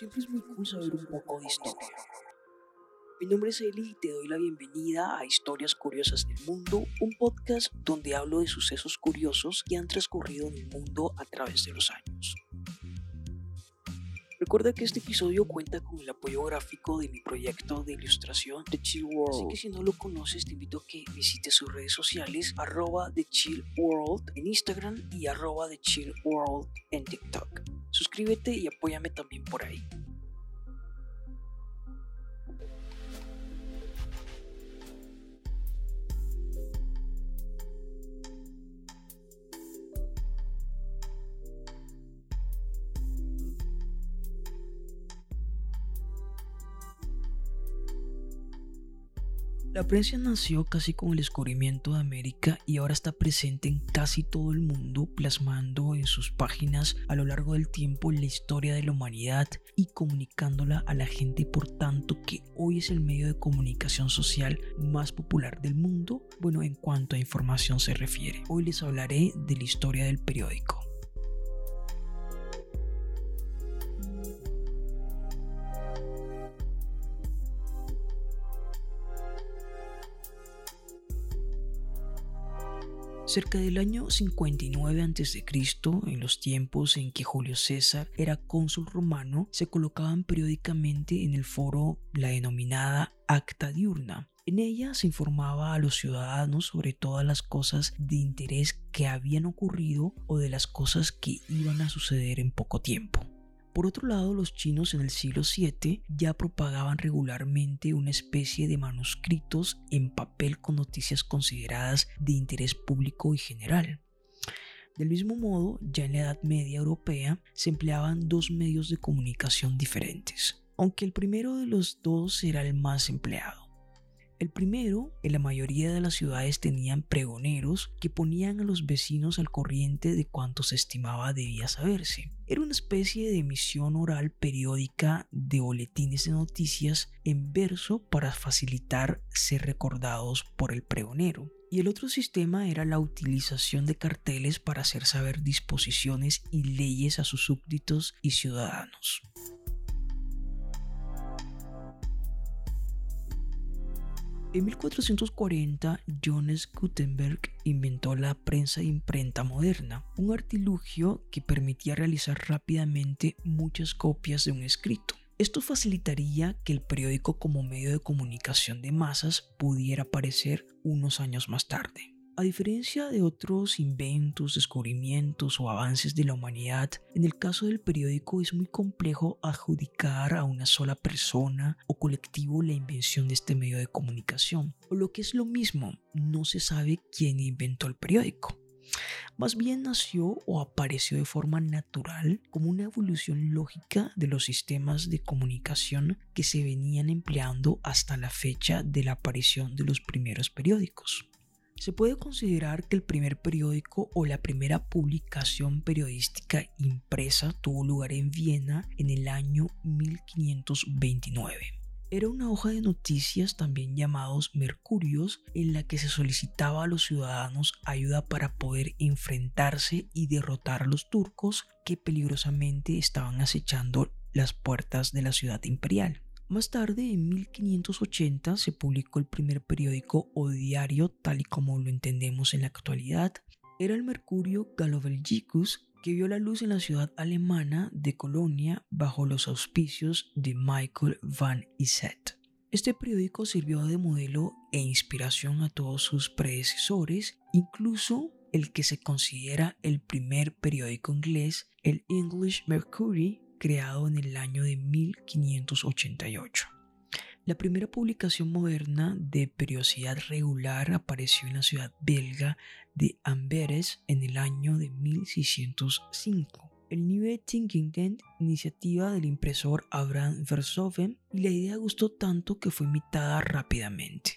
Siempre es muy cool saber un poco de historia. Mi nombre es Eli y te doy la bienvenida a Historias Curiosas del Mundo, un podcast donde hablo de sucesos curiosos que han transcurrido en el mundo a través de los años. Recuerda que este episodio cuenta con el apoyo gráfico de mi proyecto de ilustración The Chill World. Así que si no lo conoces, te invito a que visites sus redes sociales, arroba The Chill World en Instagram y arroba The Chill World en TikTok. Suscríbete y apóyame también por ahí. La prensa nació casi con el descubrimiento de América y ahora está presente en casi todo el mundo, plasmando en sus páginas a lo largo del tiempo la historia de la humanidad y comunicándola a la gente, por tanto que hoy es el medio de comunicación social más popular del mundo, bueno, en cuanto a información se refiere. Hoy les hablaré de la historia del periódico. Cerca del año 59 a.C., en los tiempos en que Julio César era cónsul romano, se colocaban periódicamente en el foro la denominada Acta Diurna. En ella se informaba a los ciudadanos sobre todas las cosas de interés que habían ocurrido o de las cosas que iban a suceder en poco tiempo. Por otro lado, los chinos en el siglo VII ya propagaban regularmente una especie de manuscritos en papel con noticias consideradas de interés público y general. Del mismo modo, ya en la Edad Media Europea se empleaban dos medios de comunicación diferentes, aunque el primero de los dos era el más empleado. El primero, en la mayoría de las ciudades tenían pregoneros que ponían a los vecinos al corriente de cuanto se estimaba debía saberse. Era una especie de emisión oral periódica de boletines de noticias en verso para facilitar ser recordados por el pregonero. Y el otro sistema era la utilización de carteles para hacer saber disposiciones y leyes a sus súbditos y ciudadanos. En 1440, Johannes Gutenberg inventó la prensa imprenta moderna, un artilugio que permitía realizar rápidamente muchas copias de un escrito. Esto facilitaría que el periódico como medio de comunicación de masas pudiera aparecer unos años más tarde. A diferencia de otros inventos, descubrimientos o avances de la humanidad, en el caso del periódico es muy complejo adjudicar a una sola persona o colectivo la invención de este medio de comunicación. O lo que es lo mismo, no se sabe quién inventó el periódico. Más bien nació o apareció de forma natural como una evolución lógica de los sistemas de comunicación que se venían empleando hasta la fecha de la aparición de los primeros periódicos. Se puede considerar que el primer periódico o la primera publicación periodística impresa tuvo lugar en Viena en el año 1529. Era una hoja de noticias también llamados Mercurios en la que se solicitaba a los ciudadanos ayuda para poder enfrentarse y derrotar a los turcos que peligrosamente estaban acechando las puertas de la ciudad imperial. Más tarde, en 1580, se publicó el primer periódico o diario tal y como lo entendemos en la actualidad. Era el Mercurio Gallobelgicus que vio la luz en la ciudad alemana de Colonia bajo los auspicios de Michael van Iset. Este periódico sirvió de modelo e inspiración a todos sus predecesores, incluso el que se considera el primer periódico inglés, el English Mercury, creado en el año de 1588. La primera publicación moderna de periodicidad regular apareció en la ciudad belga de Amberes en el año de 1605. El Nieuwe Tinkingtent, iniciativa del impresor Abraham Versoven, y la idea gustó tanto que fue imitada rápidamente.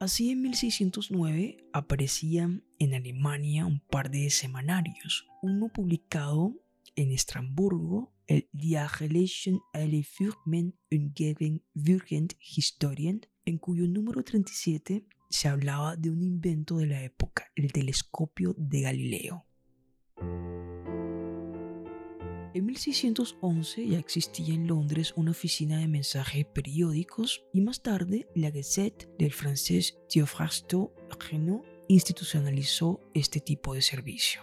Así en 1609 aparecían en Alemania un par de semanarios, uno publicado en Estrasburgo, el Die Relation alle Fürmen Umgebung Historien, en cuyo número 37 se hablaba de un invento de la época, el telescopio de Galileo. En 1611 ya existía en Londres una oficina de mensaje periódicos y más tarde la Gazette del francés Theophrastus Renaud institucionalizó este tipo de servicio.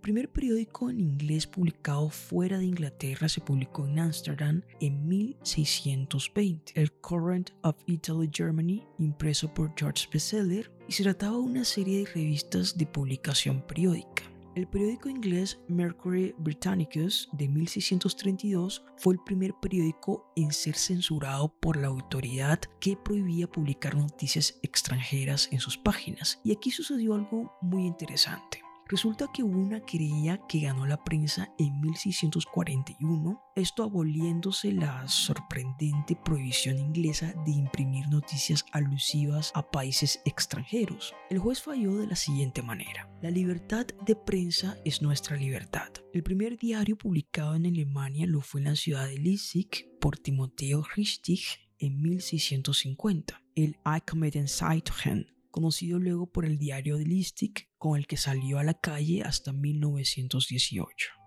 El primer periódico en inglés publicado fuera de Inglaterra se publicó en Ámsterdam en 1620, el Current of Italy Germany, impreso por George Bestseller, y se trataba de una serie de revistas de publicación periódica. El periódico inglés Mercury Britannicus de 1632 fue el primer periódico en ser censurado por la autoridad que prohibía publicar noticias extranjeras en sus páginas. Y aquí sucedió algo muy interesante. Resulta que una querella que ganó la prensa en 1641, esto aboliéndose la sorprendente prohibición inglesa de imprimir noticias alusivas a países extranjeros. El juez falló de la siguiente manera. La libertad de prensa es nuestra libertad. El primer diario publicado en Alemania lo fue en la ciudad de Leipzig por Timoteo Richtig en 1650, el Allgemeine Zeitung conocido luego por el diario de Listic, con el que salió a la calle hasta 1918.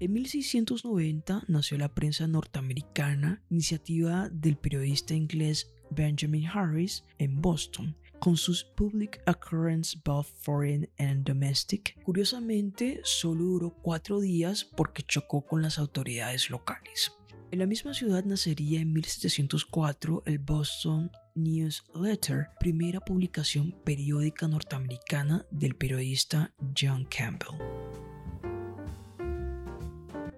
En 1690 nació la prensa norteamericana, iniciativa del periodista inglés Benjamin Harris en Boston, con sus Public Occurrence both Foreign and Domestic. Curiosamente, solo duró cuatro días porque chocó con las autoridades locales. En la misma ciudad nacería en 1704 el Boston Newsletter, primera publicación periódica norteamericana del periodista John Campbell.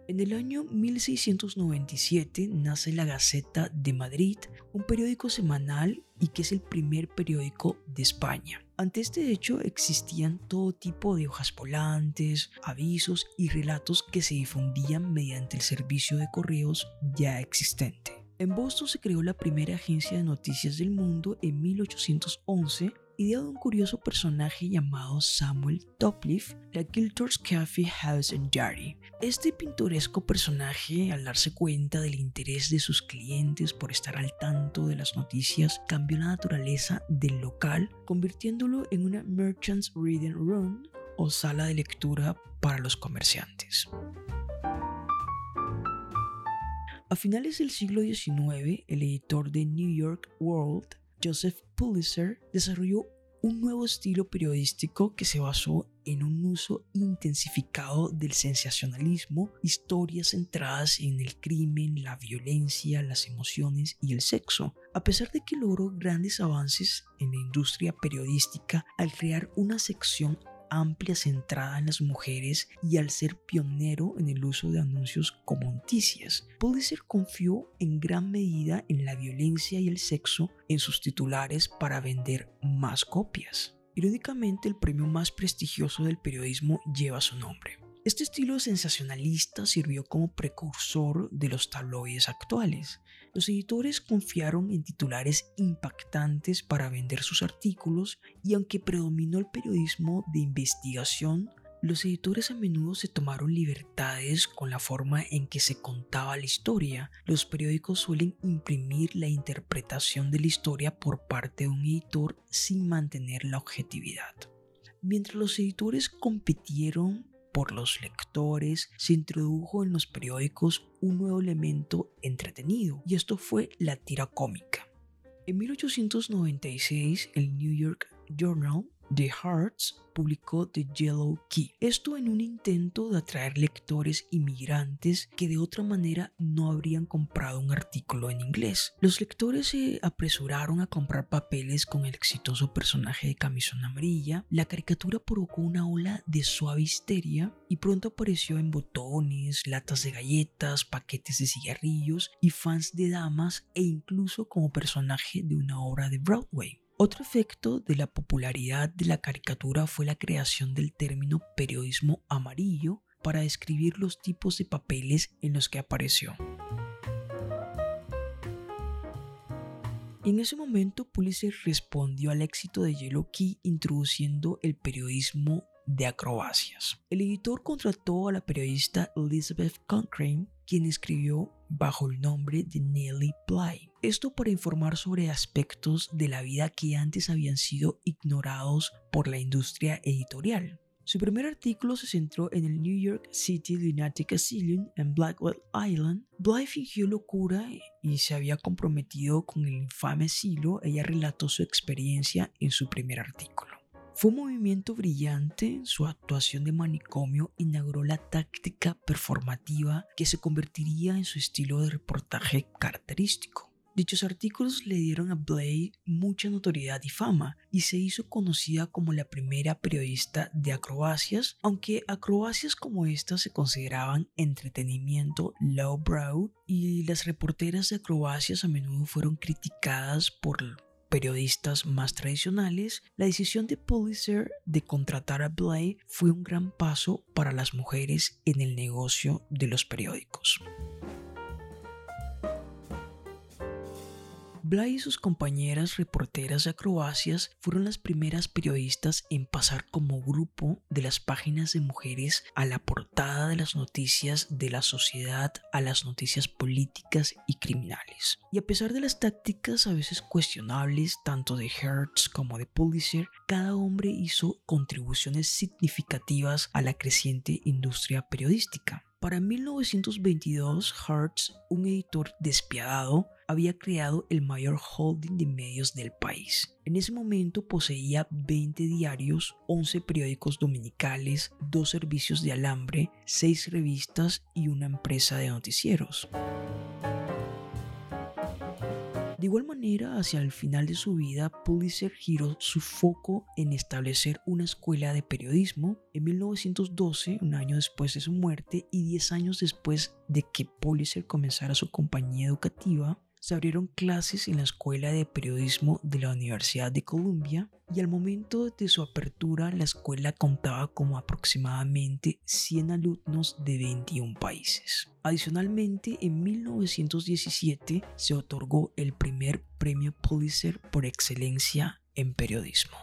En el año 1697 nace la Gaceta de Madrid, un periódico semanal y que es el primer periódico de España. Ante este hecho existían todo tipo de hojas volantes, avisos y relatos que se difundían mediante el servicio de correos ya existente. En Boston se creó la primera agencia de noticias del mundo en 1811 idea de un curioso personaje llamado Samuel Topliff, la Giltor's Cafe House and Diary. Este pintoresco personaje, al darse cuenta del interés de sus clientes por estar al tanto de las noticias, cambió la naturaleza del local, convirtiéndolo en una Merchant's Reading Room o sala de lectura para los comerciantes. A finales del siglo XIX, el editor de New York World Joseph Pulitzer desarrolló un nuevo estilo periodístico que se basó en un uso intensificado del sensacionalismo, historias centradas en el crimen, la violencia, las emociones y el sexo, a pesar de que logró grandes avances en la industria periodística al crear una sección amplia centrada en las mujeres y al ser pionero en el uso de anuncios como noticias. Pulitzer confió en gran medida en la violencia y el sexo en sus titulares para vender más copias. Irónicamente, el premio más prestigioso del periodismo lleva su nombre. Este estilo sensacionalista sirvió como precursor de los tabloides actuales. Los editores confiaron en titulares impactantes para vender sus artículos y aunque predominó el periodismo de investigación, los editores a menudo se tomaron libertades con la forma en que se contaba la historia. Los periódicos suelen imprimir la interpretación de la historia por parte de un editor sin mantener la objetividad. Mientras los editores compitieron por los lectores, se introdujo en los periódicos un nuevo elemento entretenido, y esto fue la tira cómica. En 1896, el New York Journal The Hearts publicó The Yellow Key. Esto en un intento de atraer lectores inmigrantes que de otra manera no habrían comprado un artículo en inglés. Los lectores se apresuraron a comprar papeles con el exitoso personaje de camisón amarilla. La caricatura provocó una ola de suave histeria y pronto apareció en botones, latas de galletas, paquetes de cigarrillos y fans de damas e incluso como personaje de una obra de Broadway. Otro efecto de la popularidad de la caricatura fue la creación del término periodismo amarillo para describir los tipos de papeles en los que apareció. En ese momento, Pulitzer respondió al éxito de Yellow Key introduciendo el periodismo de acrobacias. El editor contrató a la periodista Elizabeth Cochrane, quien escribió bajo el nombre de Nellie Bly. Esto para informar sobre aspectos de la vida que antes habían sido ignorados por la industria editorial. Su primer artículo se centró en el New York City Lunatic Asylum en Blackwell Island. Bly fingió locura y se había comprometido con el infame asilo. Ella relató su experiencia en su primer artículo. Fue un movimiento brillante, su actuación de manicomio inauguró la táctica performativa que se convertiría en su estilo de reportaje característico. Dichos artículos le dieron a Blay mucha notoriedad y fama y se hizo conocida como la primera periodista de acrobacias, aunque acrobacias como esta se consideraban entretenimiento lowbrow y las reporteras de acrobacias a menudo fueron criticadas por periodistas más tradicionales, la decisión de Pulitzer de contratar a Blay fue un gran paso para las mujeres en el negocio de los periódicos. Bly y sus compañeras reporteras de acrobacias fueron las primeras periodistas en pasar como grupo de las páginas de mujeres a la portada de las noticias de la sociedad a las noticias políticas y criminales. Y a pesar de las tácticas a veces cuestionables tanto de Hertz como de Pulitzer, cada hombre hizo contribuciones significativas a la creciente industria periodística. Para 1922, Hertz, un editor despiadado, había creado el mayor holding de medios del país. En ese momento poseía 20 diarios, 11 periódicos dominicales, dos servicios de alambre, 6 revistas y una empresa de noticieros. De igual manera, hacia el final de su vida, Pulitzer giró su foco en establecer una escuela de periodismo en 1912, un año después de su muerte y 10 años después de que Pulitzer comenzara su compañía educativa se abrieron clases en la Escuela de Periodismo de la Universidad de Columbia y al momento de su apertura la escuela contaba con aproximadamente 100 alumnos de 21 países. Adicionalmente, en 1917 se otorgó el primer premio Pulitzer por excelencia en periodismo.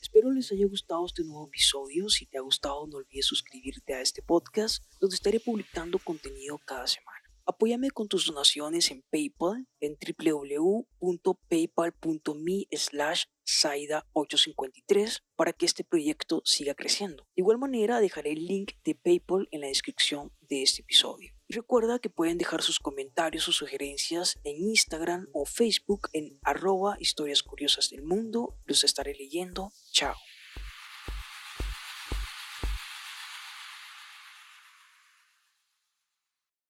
Espero les haya gustado este nuevo episodio. Si te ha gustado, no olvides suscribirte a este podcast, donde estaré publicando contenido cada semana. Apóyame con tus donaciones en PayPal en www.paypal.me slash Saida853 para que este proyecto siga creciendo. De igual manera dejaré el link de PayPal en la descripción de este episodio. Y recuerda que pueden dejar sus comentarios o sugerencias en Instagram o Facebook en arroba historias curiosas del mundo. Los estaré leyendo. Chao.